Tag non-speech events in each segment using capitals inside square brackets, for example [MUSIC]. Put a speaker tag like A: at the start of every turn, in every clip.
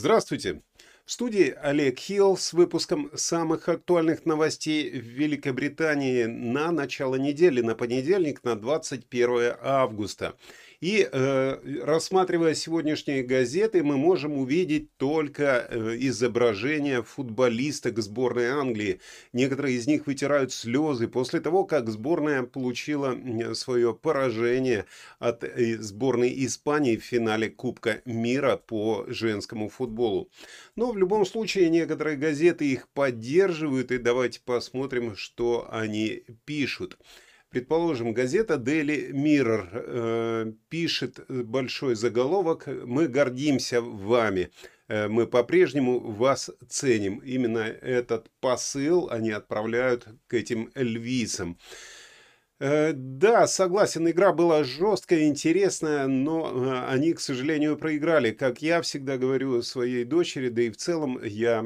A: Здравствуйте! В студии Олег Хилл с выпуском самых актуальных новостей в Великобритании на начало недели, на понедельник, на 21 августа. И э, рассматривая сегодняшние газеты, мы можем увидеть только э, изображения футболисток сборной Англии. Некоторые из них вытирают слезы после того, как сборная получила свое поражение от э, сборной Испании в финале Кубка мира по женскому футболу. Но в любом случае некоторые газеты их поддерживают, и давайте посмотрим, что они пишут. Предположим, газета Daily Mirror э, пишет большой заголовок «Мы гордимся вами». Э, мы по-прежнему вас ценим. Именно этот посыл они отправляют к этим львицам. Э, да, согласен, игра была жесткая, интересная, но э, они, к сожалению, проиграли. Как я всегда говорю своей дочери, да и в целом я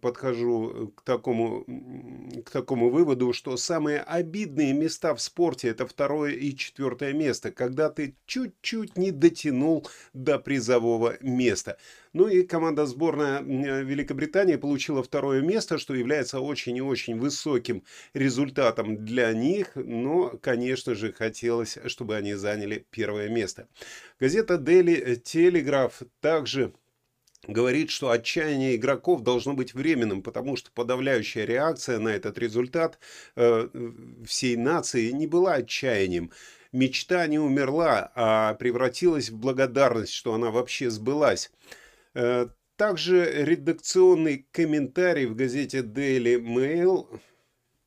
A: подхожу к такому, к такому выводу, что самые обидные места в спорте – это второе и четвертое место, когда ты чуть-чуть не дотянул до призового места. Ну и команда сборная Великобритании получила второе место, что является очень и очень высоким результатом для них, но, конечно же, хотелось, чтобы они заняли первое место. Газета Daily Telegraph также говорит, что отчаяние игроков должно быть временным, потому что подавляющая реакция на этот результат э, всей нации не была отчаянием. Мечта не умерла, а превратилась в благодарность, что она вообще сбылась. Э, также редакционный комментарий в газете Daily Mail,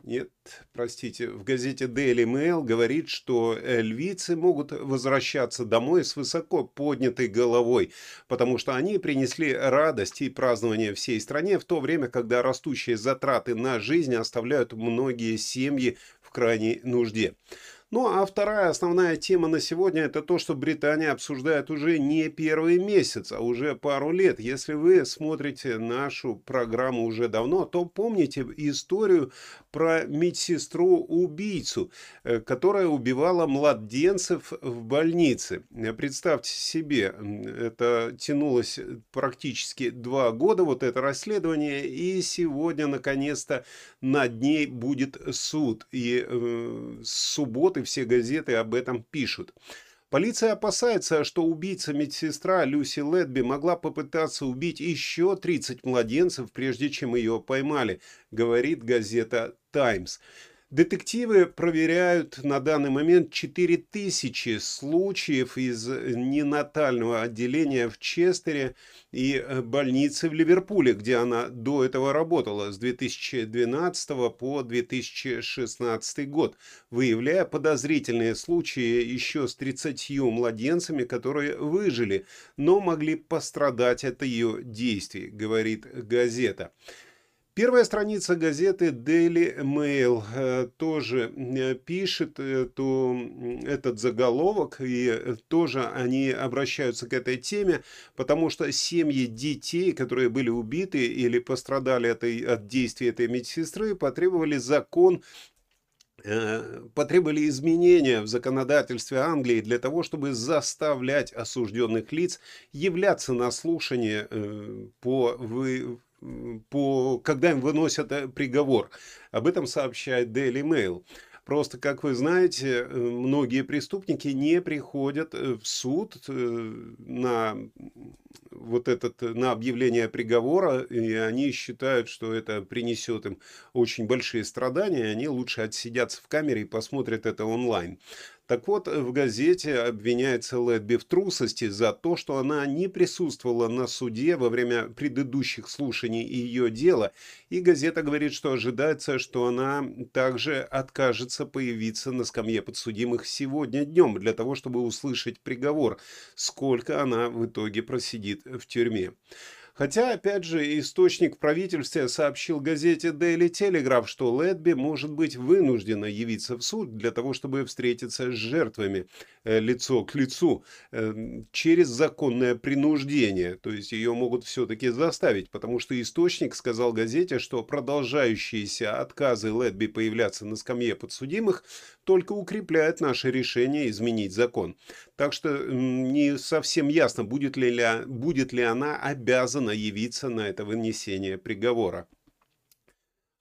A: нет, простите, в газете Daily Mail говорит, что львицы могут возвращаться домой с высоко поднятой головой, потому что они принесли радость и празднование всей стране в то время, когда растущие затраты на жизнь оставляют многие семьи в крайней нужде. Ну а вторая основная тема на сегодня это то, что Британия обсуждает уже не первый месяц, а уже пару лет. Если вы смотрите нашу программу уже давно, то помните историю про медсестру-убийцу, э, которая убивала младенцев в больнице. Представьте себе, это тянулось практически два года, вот это расследование, и сегодня наконец-то над ней будет суд. И э, с субботы и все газеты об этом пишут. Полиция опасается, что убийца-медсестра Люси Ледби могла попытаться убить еще 30 младенцев, прежде чем ее поймали, говорит газета «Таймс». Детективы проверяют на данный момент 4000 случаев из ненатального отделения в Честере и э, больницы в Ливерпуле, где она до этого работала с 2012 по 2016 год, выявляя подозрительные случаи еще с 30 младенцами, которые выжили, но могли пострадать от ее действий, говорит газета. Первая страница газеты Daily Mail э, тоже э, пишет эту, этот заголовок, и тоже они обращаются к этой теме, потому что семьи детей, которые были убиты или пострадали от, от действий этой медсестры, потребовали закон э, потребовали изменения в законодательстве Англии для того, чтобы заставлять осужденных лиц являться на слушание по вы, по, когда им выносят э, приговор. Об этом сообщает Daily Mail. Просто, как вы знаете, э, многие преступники не приходят э, в суд на вот этот, на объявление приговора, и они считают, что это принесет им очень большие страдания, и они лучше отсидятся в камере и посмотрят это онлайн. Так вот, в газете обвиняется Лэдби в трусости за то, что она не присутствовала на суде во время предыдущих слушаний ее дела, и газета говорит, что ожидается, что она также откажется появиться на скамье подсудимых сегодня днем для того, чтобы услышать приговор, сколько она в итоге просидит в тюрьме. Хотя, опять же, источник в правительстве сообщил газете Daily Telegraph, что Ледби может быть вынуждена явиться в суд для того, чтобы встретиться с жертвами э, лицо к лицу э, через законное принуждение. То есть ее могут все-таки заставить, потому что источник сказал газете, что продолжающиеся отказы Ледби появляться на скамье подсудимых только укрепляет наше решение изменить закон. Так что не совсем ясно, будет ли, будет ли она обязана явиться на это вынесение приговора.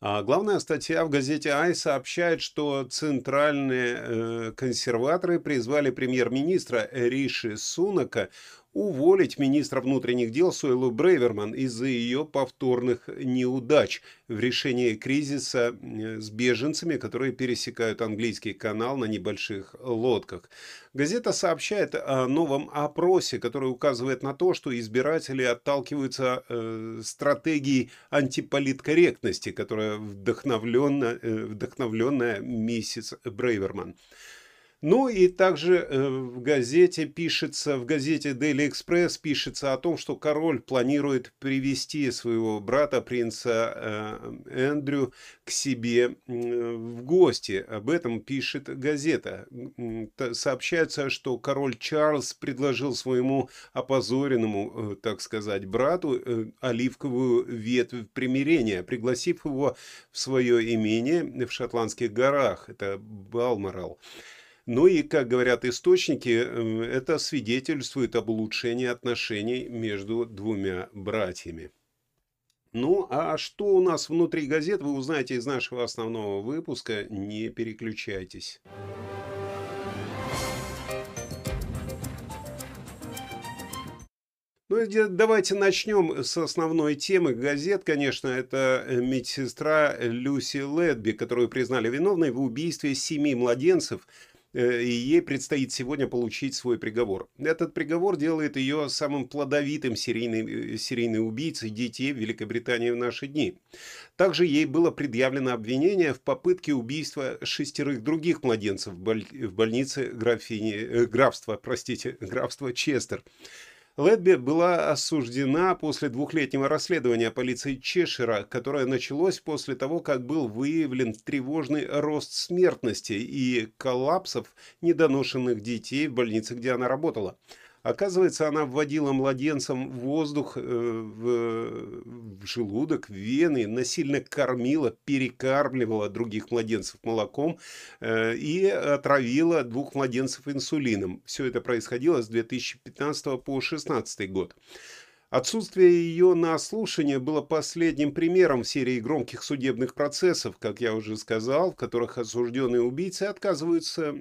A: А главная статья в газете «Ай» сообщает, что центральные э, консерваторы призвали премьер-министра Риши Сунака уволить министра внутренних дел Сойлу Брейверман из-за ее повторных неудач в решении кризиса э, с беженцами, которые пересекают английский канал на небольших лодках. Газета сообщает о новом опросе, который указывает на то, что избиратели отталкиваются э, стратегией антиполиткорректности, которая вдохновленная, э, вдохновленная миссис Брейверман. Ну и также э, в газете пишется, в газете Daily Express пишется о том, что король планирует привести своего брата, принца э, Эндрю, к себе в гости. Об этом пишет газета. Сообщается, что король Чарльз предложил своему опозоренному, э, так сказать, брату оливковую ветвь примирения, пригласив его в свое имение в Шотландских горах, это Балморал. Ну и, как говорят источники, э, это свидетельствует об улучшении отношений между двумя братьями. Ну, а что у нас внутри газет, вы узнаете из нашего основного выпуска. Не переключайтесь. Ну, давайте начнем с основной темы газет. Конечно, это э, медсестра Люси Ледби, которую признали виновной в убийстве семи младенцев – и ей предстоит сегодня получить свой приговор. Этот приговор делает ее самым плодовитым серийным, э, серийным убийцей детей в Великобритании в наши дни. Также ей было предъявлено обвинение в попытке убийства шестерых других младенцев в больнице графини, э, графства, простите, графства Честер. Ледби была осуждена после двухлетнего расследования полиции Чешира, которое началось после того, как был выявлен тревожный рост смертности и коллапсов недоношенных детей в больнице, где она работала. Оказывается, она вводила младенцам воздух э, в, в желудок, в вены, насильно кормила, перекармливала других младенцев молоком э, и отравила двух младенцев инсулином. Все это происходило с 2015 по 2016 год. Отсутствие ее на слушание было последним примером в серии громких судебных процессов, как я уже сказал, в которых осужденные убийцы отказываются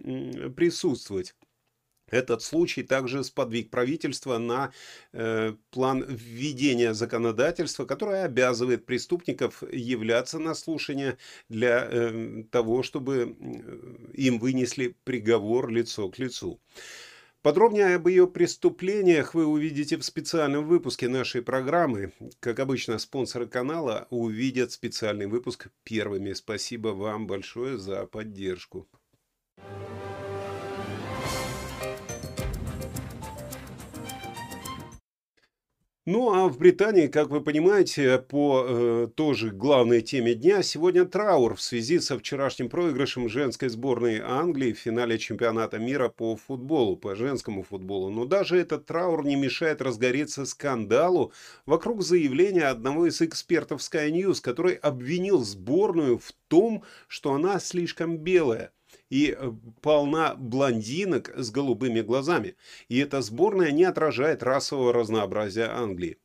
A: присутствовать. Этот случай также сподвиг правительства на э, план введения законодательства, которое обязывает преступников являться на слушание для э, того, чтобы им вынесли приговор лицо к лицу. Подробнее об ее преступлениях вы увидите в специальном выпуске нашей программы. Как обычно, спонсоры канала увидят специальный выпуск первыми. Спасибо вам большое за поддержку. Ну а в Британии, как вы понимаете, по э, тоже главной теме дня, сегодня траур в связи со вчерашним проигрышем женской сборной Англии в финале чемпионата мира по футболу, по женскому футболу. Но даже этот траур не мешает разгореться скандалу вокруг заявления одного из экспертов Sky News, который обвинил сборную в том, что она слишком белая и э, полна блондинок с голубыми глазами. И эта сборная не отражает расового разнообразия Англии.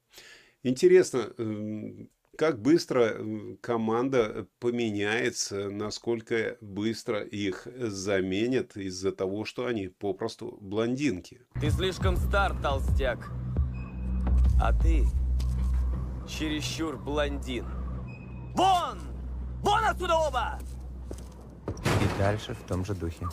A: Интересно, эм, как быстро команда поменяется, насколько быстро их заменят из-за того, что они попросту блондинки.
B: Ты слишком стар, толстяк. А ты чересчур блондин. Вон! Вон отсюда оба!
C: И дальше в том же духе.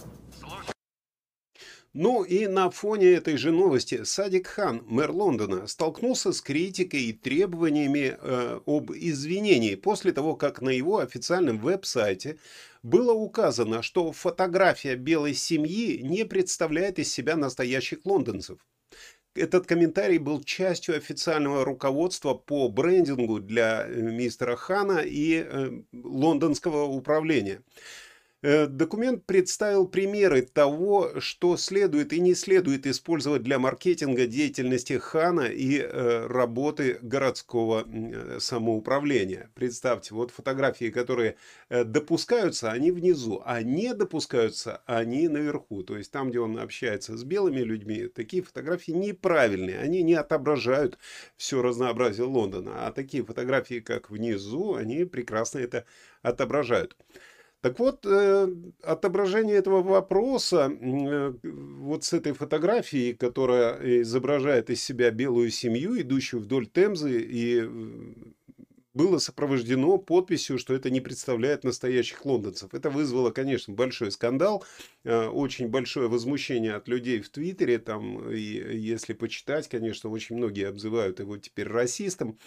A: Ну и на фоне этой же новости Садик Хан, мэр Лондона, столкнулся с критикой и требованиями э, об извинении после того, как на его официальном веб-сайте было указано, что фотография белой семьи не представляет из себя настоящих лондонцев. Этот комментарий был частью официального руководства по брендингу для э, мистера Хана и э, лондонского управления. Э, документ представил примеры того, что следует и не следует использовать для маркетинга деятельности Хана и э, работы городского э, самоуправления. Представьте, вот фотографии, которые допускаются, они внизу, а не допускаются, они наверху. То есть там, где он общается с белыми людьми, такие фотографии неправильные, они не отображают все разнообразие Лондона. А такие фотографии, как внизу, они прекрасно это отображают. Так вот, э, отображение этого вопроса э, вот с этой фотографией, которая изображает из себя белую семью, идущую вдоль Темзы, и э, было сопровождено подписью, что это не представляет настоящих лондонцев. Это вызвало, конечно, большой скандал, очень большое возмущение от людей в Твиттере. Там, и если почитать, конечно, очень многие обзывают его теперь расистом.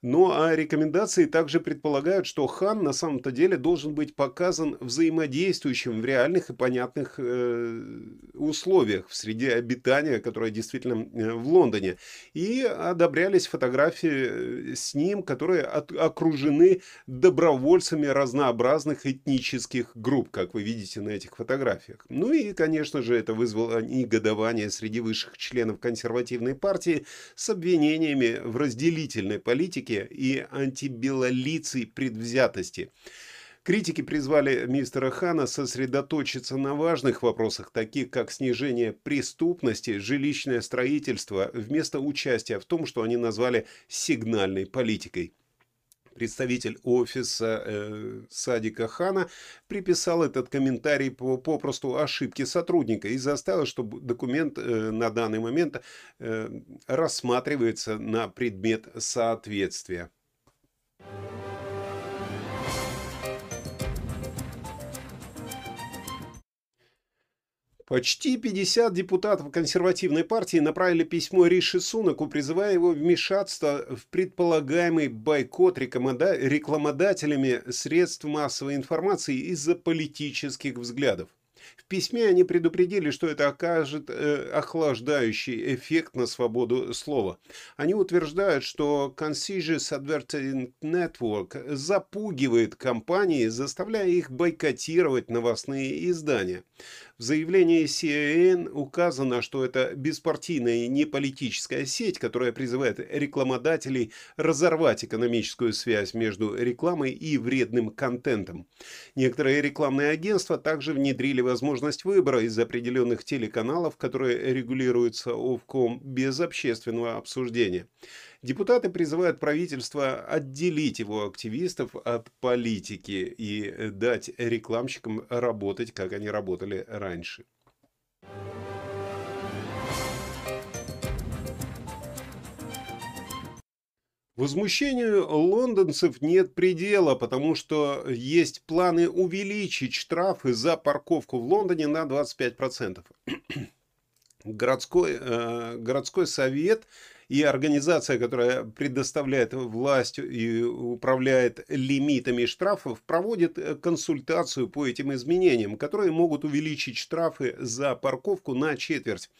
A: Ну а рекомендации также предполагают, что хан на самом-то деле должен быть показан взаимодействующим в реальных и понятных э, условиях в среде обитания, которое действительно э, в Лондоне. И одобрялись фотографии э, с ним, которые от, окружены добровольцами разнообразных этнических групп, как вы видите на этих фотографиях. Ну и, конечно же, это вызвало негодование среди высших членов консервативной партии с обвинениями в разделительной политике политике и антибелолицей предвзятости. Критики призвали мистера Хана сосредоточиться на важных вопросах, таких как снижение преступности, жилищное строительство, вместо участия в том, что они назвали сигнальной политикой. Представитель офиса э, Садика Хана приписал этот комментарий по попросту ошибке сотрудника и заставил, чтобы документ э, на данный момент э, рассматривается на предмет соответствия. Почти 50 депутатов консервативной партии направили письмо Риши Сунаку, призывая его вмешаться в предполагаемый бойкот рекламодателями средств массовой информации из-за политических взглядов. В письме они предупредили, что это окажет э, охлаждающий эффект на свободу слова. Они утверждают, что Conscious Advertising Network запугивает компании, заставляя их бойкотировать новостные издания. В заявлении CNN указано, что это беспартийная и неполитическая сеть, которая призывает рекламодателей разорвать экономическую связь между рекламой и вредным контентом. Некоторые рекламные агентства также внедрили возможность выбора из определенных телеканалов, которые регулируются ОВКОМ без общественного обсуждения. Депутаты призывают правительство отделить его активистов от политики и дать рекламщикам работать, как они работали раньше. Возмущению лондонцев нет предела, потому что есть планы увеличить штрафы за парковку в Лондоне на 25%. городской, э, городской совет и организация, которая предоставляет власть и управляет лимитами штрафов, проводит э, консультацию по этим изменениям, которые могут увеличить штрафы за парковку на четверть.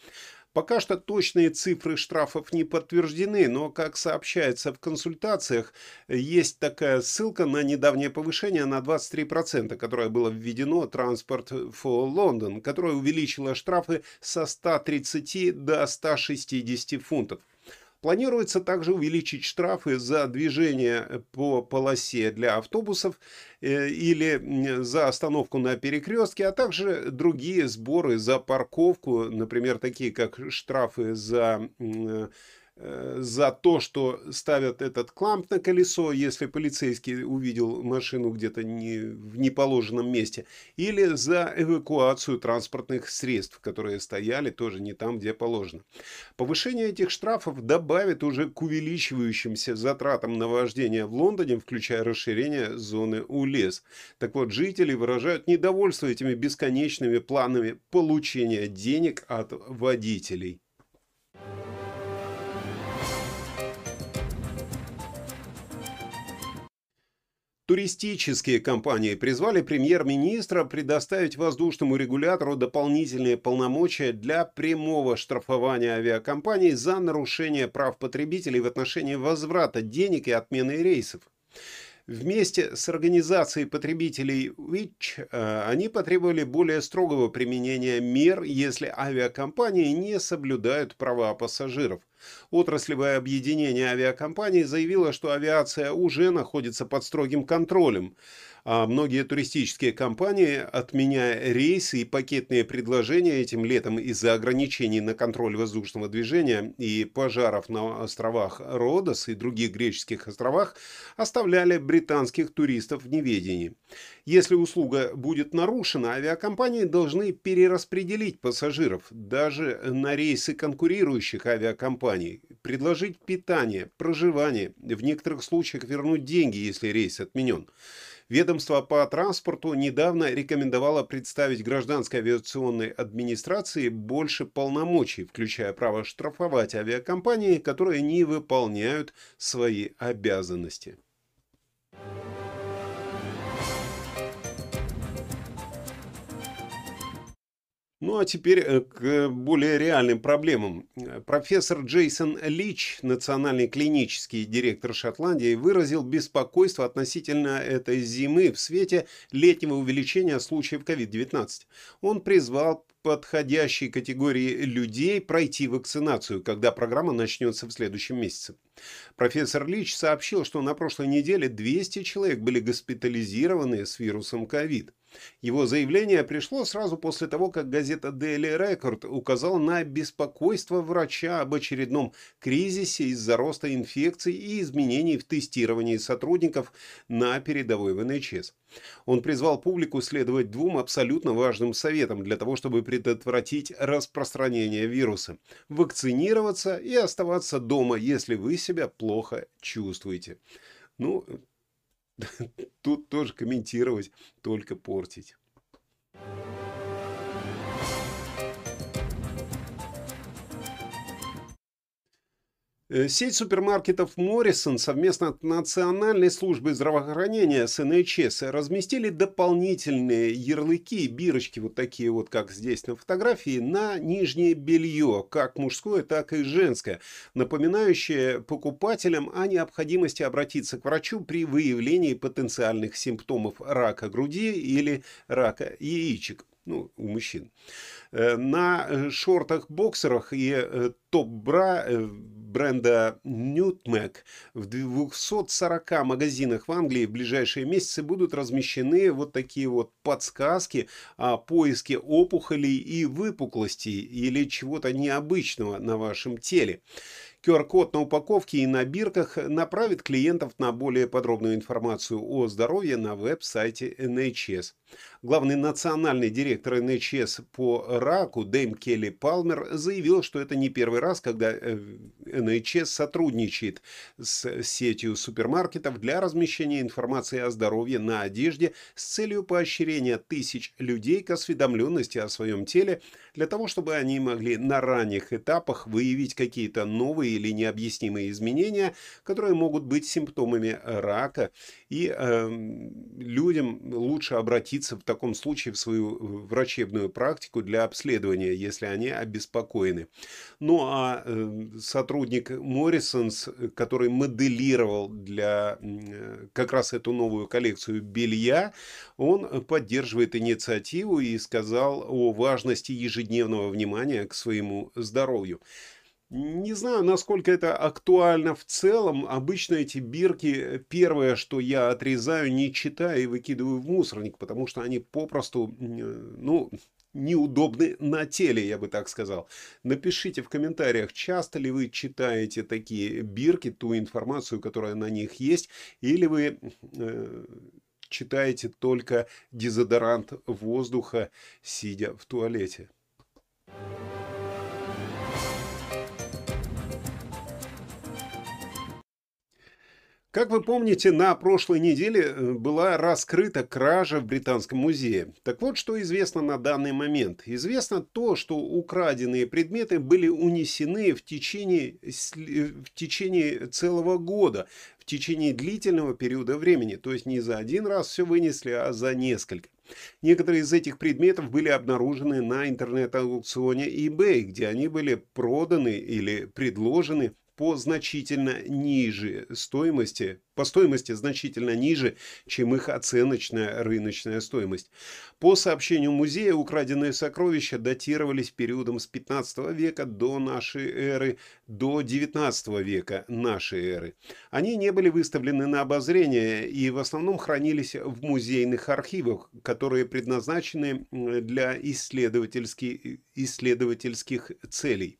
A: Пока что точные цифры штрафов не подтверждены, но, как сообщается в консультациях, есть такая ссылка на недавнее повышение на 23%, которое было введено Transport for London, которое увеличило штрафы со 130 до 160 фунтов. Планируется также увеличить штрафы за движение по полосе для автобусов э, или за остановку на перекрестке, а также другие сборы за парковку, например, такие как штрафы за Э, за то, что ставят этот кламп на колесо, если полицейский увидел машину где-то не, в неположенном месте, или за эвакуацию транспортных средств, которые стояли тоже не там, где положено. Повышение этих штрафов добавит уже к увеличивающимся затратам на вождение в Лондоне, включая расширение зоны УЛЕС. Так вот, жители выражают недовольство этими бесконечными планами получения денег от водителей. Туристические компании призвали премьер-министра предоставить воздушному регулятору дополнительные полномочия для прямого штрафования авиакомпаний за нарушение прав потребителей в отношении возврата денег и отмены рейсов. Вместе с организацией потребителей WITCH э, они потребовали более строгого применения мер, если авиакомпании не соблюдают права пассажиров. Отраслевое объединение авиакомпаний заявило, что авиация уже находится под строгим контролем. А многие туристические компании, отменяя рейсы и пакетные предложения этим летом из-за ограничений на контроль воздушного движения и пожаров на островах Родос и других греческих островах, оставляли британских туристов в неведении. Если услуга будет нарушена, авиакомпании должны перераспределить пассажиров даже на рейсы конкурирующих авиакомпаний, предложить питание, проживание, в некоторых случаях вернуть деньги, если рейс отменен. Ведомство по транспорту недавно рекомендовало представить гражданской авиационной администрации больше полномочий, включая право штрафовать авиакомпании, которые не выполняют свои обязанности. Ну а теперь э, к более реальным проблемам. Профессор Джейсон Лич, национальный клинический директор Шотландии, выразил беспокойство относительно этой зимы в свете летнего увеличения случаев COVID-19. Он призвал подходящей категории людей пройти вакцинацию, когда программа начнется в следующем месяце. Профессор Лич сообщил, что на прошлой неделе 200 человек были госпитализированы с вирусом COVID. Его заявление пришло сразу после того, как газета Daily Record указала на беспокойство врача об очередном кризисе из-за роста инфекций и изменений в тестировании сотрудников на передовой в НХС. Он призвал публику следовать двум абсолютно важным советам для того, чтобы предотвратить распространение вируса. Вакцинироваться и оставаться дома, если вы себя плохо чувствуете. Ну, [LAUGHS] Тут тоже комментировать, только портить. Сеть супермаркетов Моррисон совместно с Национальной службой здравоохранения с НХС разместили дополнительные ярлыки, бирочки вот такие вот, как здесь на фотографии, на нижнее белье, как мужское, так и женское, напоминающие покупателям о необходимости обратиться к врачу при выявлении потенциальных симптомов рака груди или рака яичек ну, у мужчин. Э, на шортах-боксерах и э, топ-бра бренда Nutmeg в 240 магазинах в Англии в ближайшие месяцы будут размещены вот такие вот подсказки о поиске опухолей и выпуклостей или чего-то необычного на вашем теле. QR-код на упаковке и на бирках направит клиентов на более подробную информацию о здоровье на веб-сайте NHS. Главный национальный директор НХС по раку Дэйм Келли Палмер заявил, что это не первый раз, когда НХС э, сотрудничает с сетью супермаркетов для размещения информации о здоровье на одежде с целью поощрения тысяч людей к осведомленности о своем теле, для того, чтобы они могли на ранних этапах выявить какие-то новые или необъяснимые изменения, которые могут быть симптомами рака, и э, людям лучше обратиться в таком случае в свою врачебную практику для обследования, если они обеспокоены. Ну а э, сотрудник Моррисонс, который моделировал для э, как раз эту новую коллекцию белья, он поддерживает инициативу и сказал о важности ежедневного внимания к своему здоровью. Не знаю, насколько это актуально в целом. Обычно эти бирки, первое, что я отрезаю, не читаю и выкидываю в мусорник, потому что они попросту, ну, неудобны на теле, я бы так сказал. Напишите в комментариях, часто ли вы читаете такие бирки, ту информацию, которая на них есть, или вы э, читаете только дезодорант воздуха, сидя в туалете. Как вы помните, на прошлой неделе э, была раскрыта кража в Британском музее. Так вот, что известно на данный момент. Известно то, что украденные предметы были унесены в течение, э, в течение целого года, в течение длительного периода времени. То есть не за один раз все вынесли, а за несколько. Некоторые из этих предметов были обнаружены на интернет-аукционе eBay, где они были проданы или предложены по значительно ниже стоимости, по стоимости значительно ниже, чем их оценочная рыночная стоимость. По сообщению музея, украденные сокровища датировались периодом с 15 века до нашей эры до 19 века нашей эры. Они не были выставлены на обозрение и в основном хранились в музейных архивах, которые предназначены для исследовательских, исследовательских целей.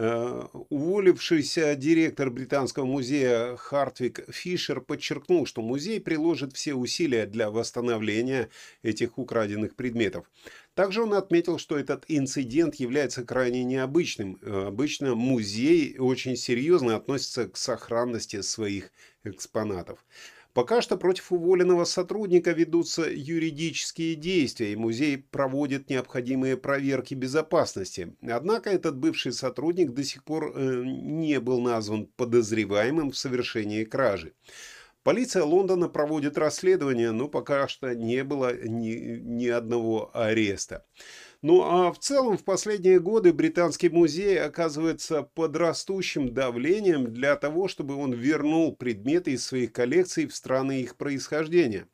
A: Э, уволившийся директор Британского музея Хартвик Фишер подчеркнул, что музей приложит все усилия для восстановления этих украденных предметов. Также он отметил, что этот инцидент является крайне необычным. Э, обычно музей очень серьезно относится к сохранности своих экспонатов. Пока что против уволенного сотрудника ведутся юридические действия, и музей проводит необходимые проверки безопасности. Однако этот бывший сотрудник до сих пор э, не был назван подозреваемым в совершении кражи. Полиция Лондона проводит расследование, но пока что не было ни, ни одного ареста. Ну а в целом в последние годы Британский музей оказывается под растущим давлением для того, чтобы он вернул предметы из своих коллекций в страны их происхождения.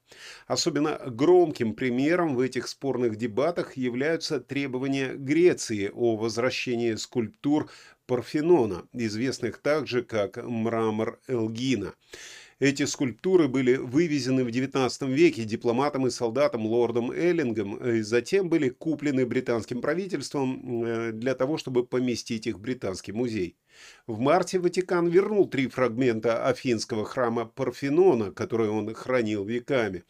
A: Особенно громким примером в этих спорных дебатах являются требования Греции о возвращении скульптур Парфенона, известных также как мрамор Элгина. Эти скульптуры были вывезены в XIX веке дипломатом и солдатом лордом Эллингом, и затем были куплены британским правительством э, для того, чтобы поместить их в Британский музей. В марте Ватикан вернул три фрагмента афинского храма Парфенона, которые он хранил веками.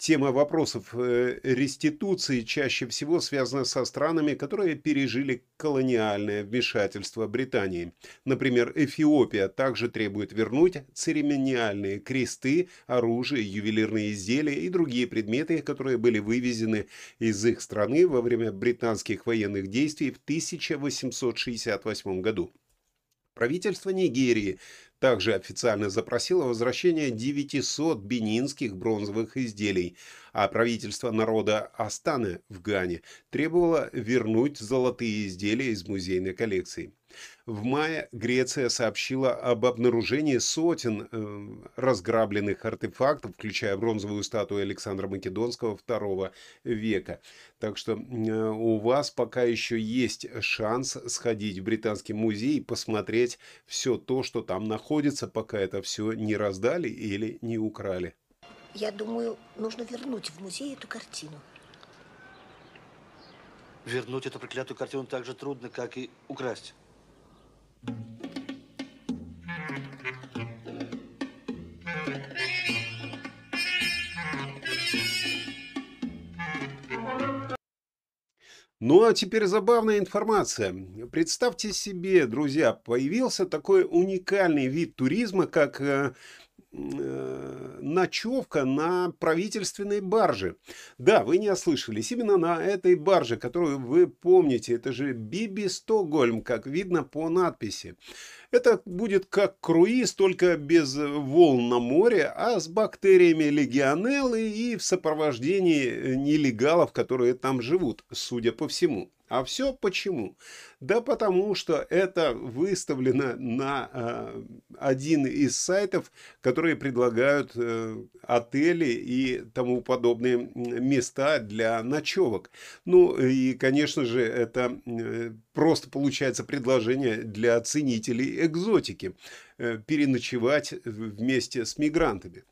A: Тема вопросов э, реституции чаще всего связана со странами, которые пережили колониальное вмешательство Британии. Например, Эфиопия также требует вернуть церемониальные кресты, оружие, ювелирные изделия и другие предметы, которые были вывезены из их страны во время британских военных действий в 1868 году. Правительство Нигерии также официально запросила возвращение 900 бенинских бронзовых изделий, а правительство народа Астаны в Гане требовало вернуть золотые изделия из музейной коллекции. В мае Греция сообщила об обнаружении сотен э, разграбленных артефактов, включая бронзовую статую Александра Македонского II века. Так что э, у вас пока еще есть шанс сходить в Британский музей и посмотреть все то, что там находится, пока это все не раздали или не украли.
D: Я думаю, нужно вернуть в музей эту картину.
E: Вернуть эту проклятую картину так же трудно, как и украсть.
A: Ну а теперь забавная информация. Представьте себе, друзья, появился такой уникальный вид туризма, как э, ночевка на правительственной барже. Да, вы не ослышались. Именно на этой барже, которую вы помните, это же Биби Стокгольм, как видно по надписи. Это будет как круиз, только без волн на море, а с бактериями легионеллы и в сопровождении нелегалов, которые там живут, судя по всему. А все почему? Да потому что это выставлено на э, один из сайтов, которые предлагают э, отели и тому подобные места для ночевок. Ну и, конечно же, это э, просто получается предложение для ценителей экзотики э, переночевать вместе с мигрантами.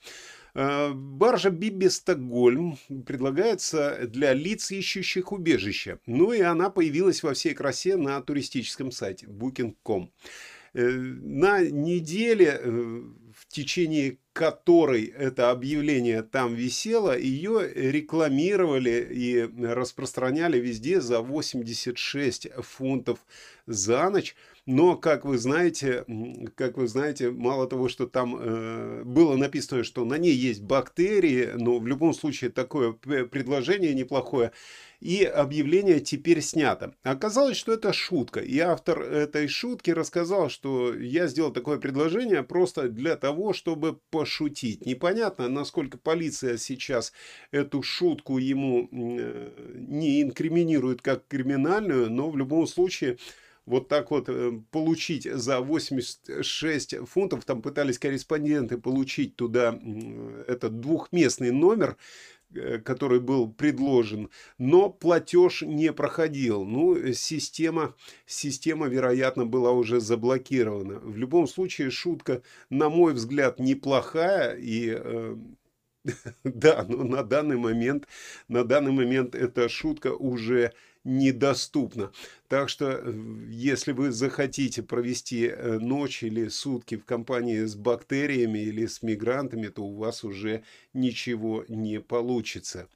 A: Э, баржа Биби Стокгольм предлагается для лиц, ищущих убежище. Ну и она появилась во всей красе на туристическом сайте booking.com. Э, на неделе, э, в течение которой это объявление там висело, ее рекламировали и распространяли везде за 86 фунтов за ночь. Но, как вы знаете, как вы знаете, мало того, что там э, было написано, что на ней есть бактерии, но в любом случае такое предложение неплохое, и объявление теперь снято. Оказалось, что это шутка, и автор этой шутки рассказал, что я сделал такое предложение просто для того, чтобы пошутить. Непонятно, насколько полиция сейчас эту шутку ему э, не инкриминирует как криминальную, но в любом случае вот так вот э, получить за 86 фунтов, там пытались корреспонденты получить туда этот двухместный номер, э, который был предложен, но платеж не проходил. Ну, система, система, вероятно, была уже заблокирована. В любом случае, шутка, на мой взгляд, неплохая, и э, [LAUGHS] да, но на данный момент, на данный момент эта шутка уже недоступна. Так что, э, если вы захотите провести э, ночь или сутки в компании с бактериями или с мигрантами, то у вас уже ничего не получится.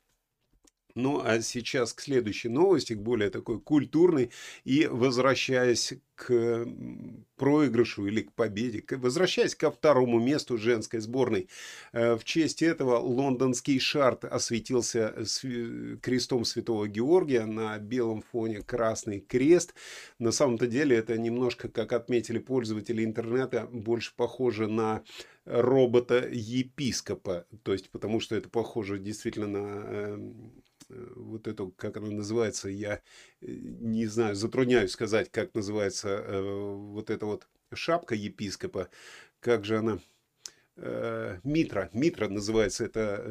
A: Ну, а сейчас к следующей новости, к более такой культурной, и возвращаясь к проигрышу или к победе, возвращаясь ко второму месту женской сборной. Э, в честь этого лондонский шарт осветился крестом Святого Георгия на белом фоне красный крест. На самом-то деле это немножко, как отметили пользователи интернета, больше похоже на робота-епископа, то есть потому что это похоже действительно на эм, Э, вот эту, как она называется, я э, не знаю, затрудняюсь сказать, как называется э, вот эта вот шапка епископа, как же она, Митра, Митра называется эта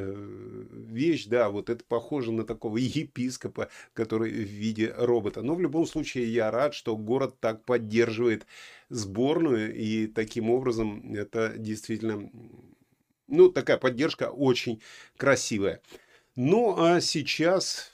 A: вещь, да, вот это похоже на такого [LAUGHS] епископа, который в виде робота. Но в любом случае я рад, что город так поддерживает сборную, и таким образом это действительно, ну, такая поддержка очень красивая. Ну а сейчас,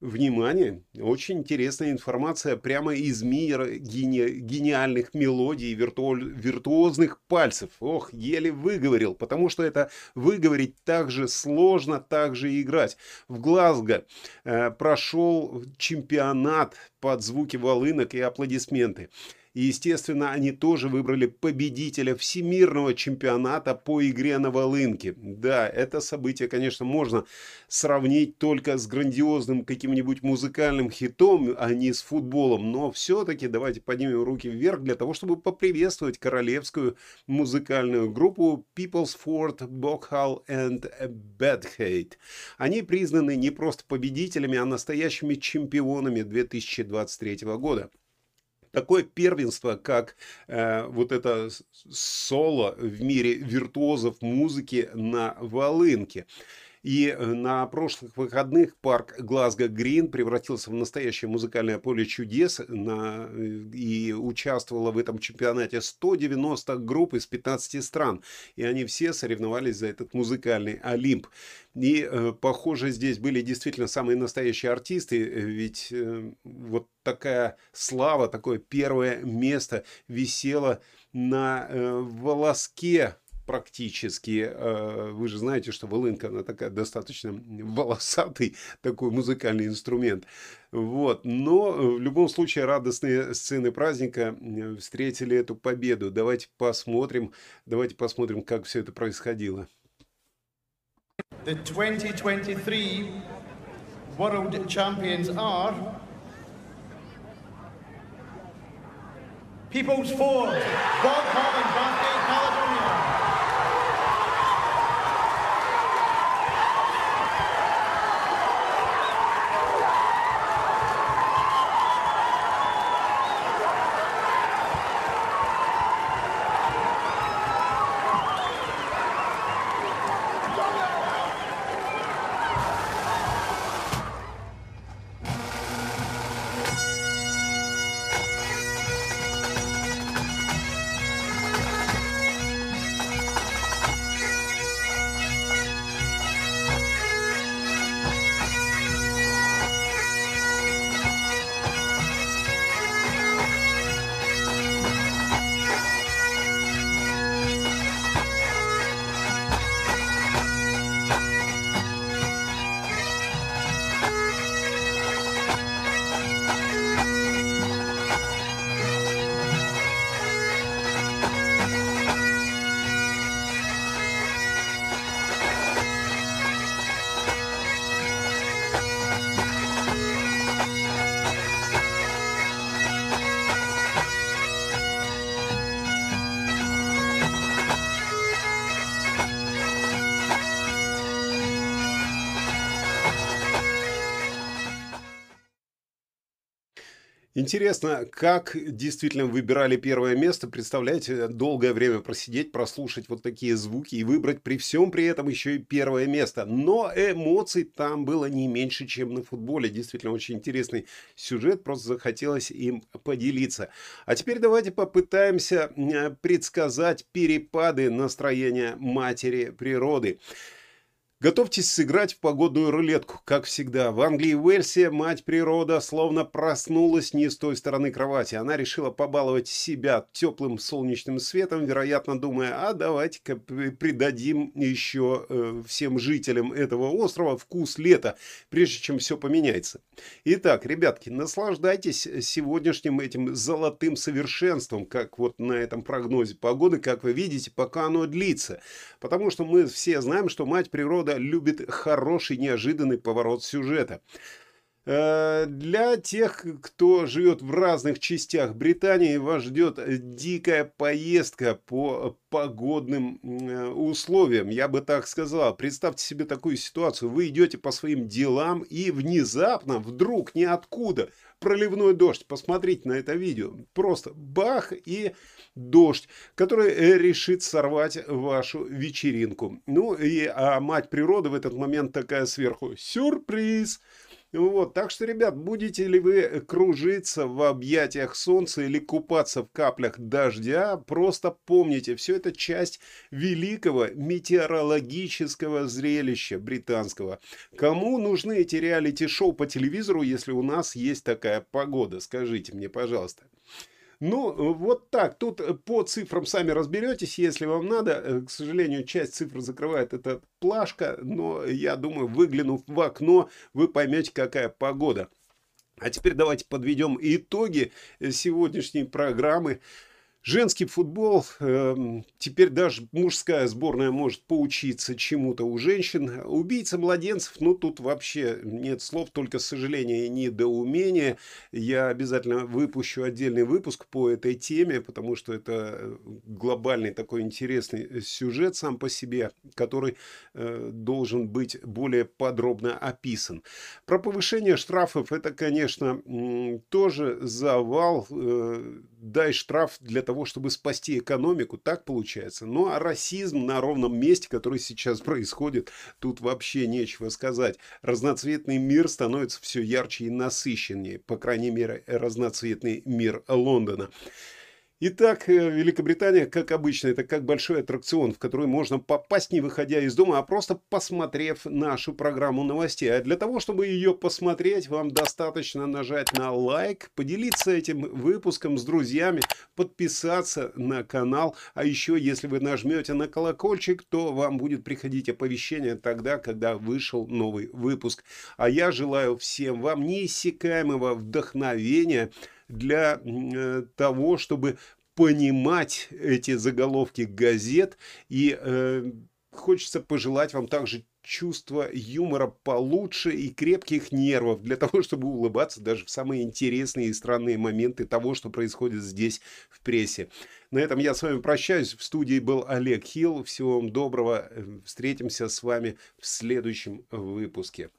A: внимание, очень интересная информация прямо из мира гени гениальных мелодий, вирту виртуозных пальцев. Ох, еле выговорил, потому что это выговорить так же сложно, так же играть. В Глазго э, прошел чемпионат под звуки волынок и аплодисменты. И, естественно, они тоже выбрали победителя всемирного чемпионата по игре на волынке. Да, это событие, конечно, можно сравнить только с грандиозным каким-нибудь музыкальным хитом, а не с футболом. Но все-таки давайте поднимем руки вверх для того, чтобы поприветствовать королевскую музыкальную группу People's Ford, Bockhall and Badhate. Они признаны не просто победителями, а настоящими чемпионами 2023 года такое первенство, как э, вот это соло в мире виртуозов музыки на волынке. И э, на прошлых выходных парк Глазго Грин превратился в настоящее музыкальное поле чудес на, э, и участвовало в этом чемпионате 190 групп из 15 стран. И они все соревновались за этот музыкальный Олимп. И, э, похоже, здесь были действительно самые настоящие артисты, ведь вот такая слава, такое первое место висело на волоске практически. Э, вы же знаете, что волынка, она такая достаточно волосатый такой музыкальный инструмент. Вот. Но э, в любом случае радостные сцены праздника э, встретили эту победу. Давайте посмотрим, давайте посмотрим, как все это происходило.
F: The 2023 world champions are People's Ford, Bob Holland, Bathgate,
A: Интересно, как действительно выбирали первое место. Представляете, долгое время просидеть, прослушать вот такие звуки и выбрать при всем при этом еще и первое место. Но эмоций там было не меньше, чем на футболе. Действительно, очень интересный сюжет, просто захотелось им поделиться. А теперь давайте попытаемся э, предсказать перепады настроения матери природы. Готовьтесь сыграть в погодную рулетку, как всегда. В Англии и Уэльсе мать природа словно проснулась не с той стороны кровати. Она решила побаловать себя теплым солнечным светом, вероятно, думая, а давайте-ка придадим еще э, всем жителям этого острова вкус лета, прежде чем все поменяется. Итак, ребятки, наслаждайтесь сегодняшним этим золотым совершенством, как вот на этом прогнозе погоды, как вы видите, пока оно длится. Потому что мы все знаем, что мать природа природа любит хороший неожиданный поворот сюжета. Э, для тех, кто живет в разных частях Британии, вас ждет дикая поездка по погодным э, условиям, я бы так сказал. Представьте себе такую ситуацию. Вы идете по своим делам и внезапно, вдруг, ниоткуда, проливной дождь. Посмотрите на это видео. Просто бах и дождь, который э, решит сорвать вашу вечеринку. Ну и а мать природы в этот момент такая сверху. Сюрприз! Вот, так что, ребят, будете ли вы кружиться в объятиях солнца или купаться в каплях дождя, просто помните, все это часть великого метеорологического зрелища британского. Кому нужны эти реалити-шоу по телевизору, если у нас есть такая погода? Скажите мне, пожалуйста. Ну, вот так. Тут э, по цифрам сами разберетесь, если вам надо. Э, к сожалению, часть цифр закрывает эта плашка, но я думаю, выглянув в окно, вы поймете, какая погода. А теперь давайте подведем итоги э, сегодняшней программы. Женский футбол, э, теперь даже мужская сборная может поучиться чему-то у женщин. Убийца младенцев, ну тут вообще нет слов, только сожаление и недоумение. Я обязательно выпущу отдельный выпуск по этой теме, потому что это глобальный такой интересный сюжет сам по себе, который э, должен быть более подробно описан. Про повышение штрафов это, конечно, тоже завал. Э, дай штраф для того, чтобы спасти экономику, так получается. Ну а расизм на ровном месте, который сейчас [LAUGHS] происходит, тут вообще нечего сказать. Разноцветный мир становится все ярче и насыщеннее, по крайней мере, разноцветный мир Лондона. Итак, э, Великобритания, как обычно, это как большой аттракцион, в который можно попасть, не выходя из дома, а просто посмотрев нашу программу новостей. А для того, чтобы ее посмотреть, вам достаточно нажать на лайк, поделиться этим выпуском с друзьями, подписаться на канал. А еще, если вы нажмете на колокольчик, то вам будет приходить оповещение тогда, когда вышел новый выпуск. А я желаю всем вам неиссякаемого вдохновения, для э, того, чтобы понимать эти заголовки газет. И э, хочется пожелать вам также чувство юмора получше и крепких нервов для [LAUGHS] того, чтобы улыбаться даже в самые интересные и странные моменты того, что происходит здесь в прессе. На этом я с вами прощаюсь. В студии был Олег Хилл. Всего вам доброго. Встретимся с вами в следующем выпуске.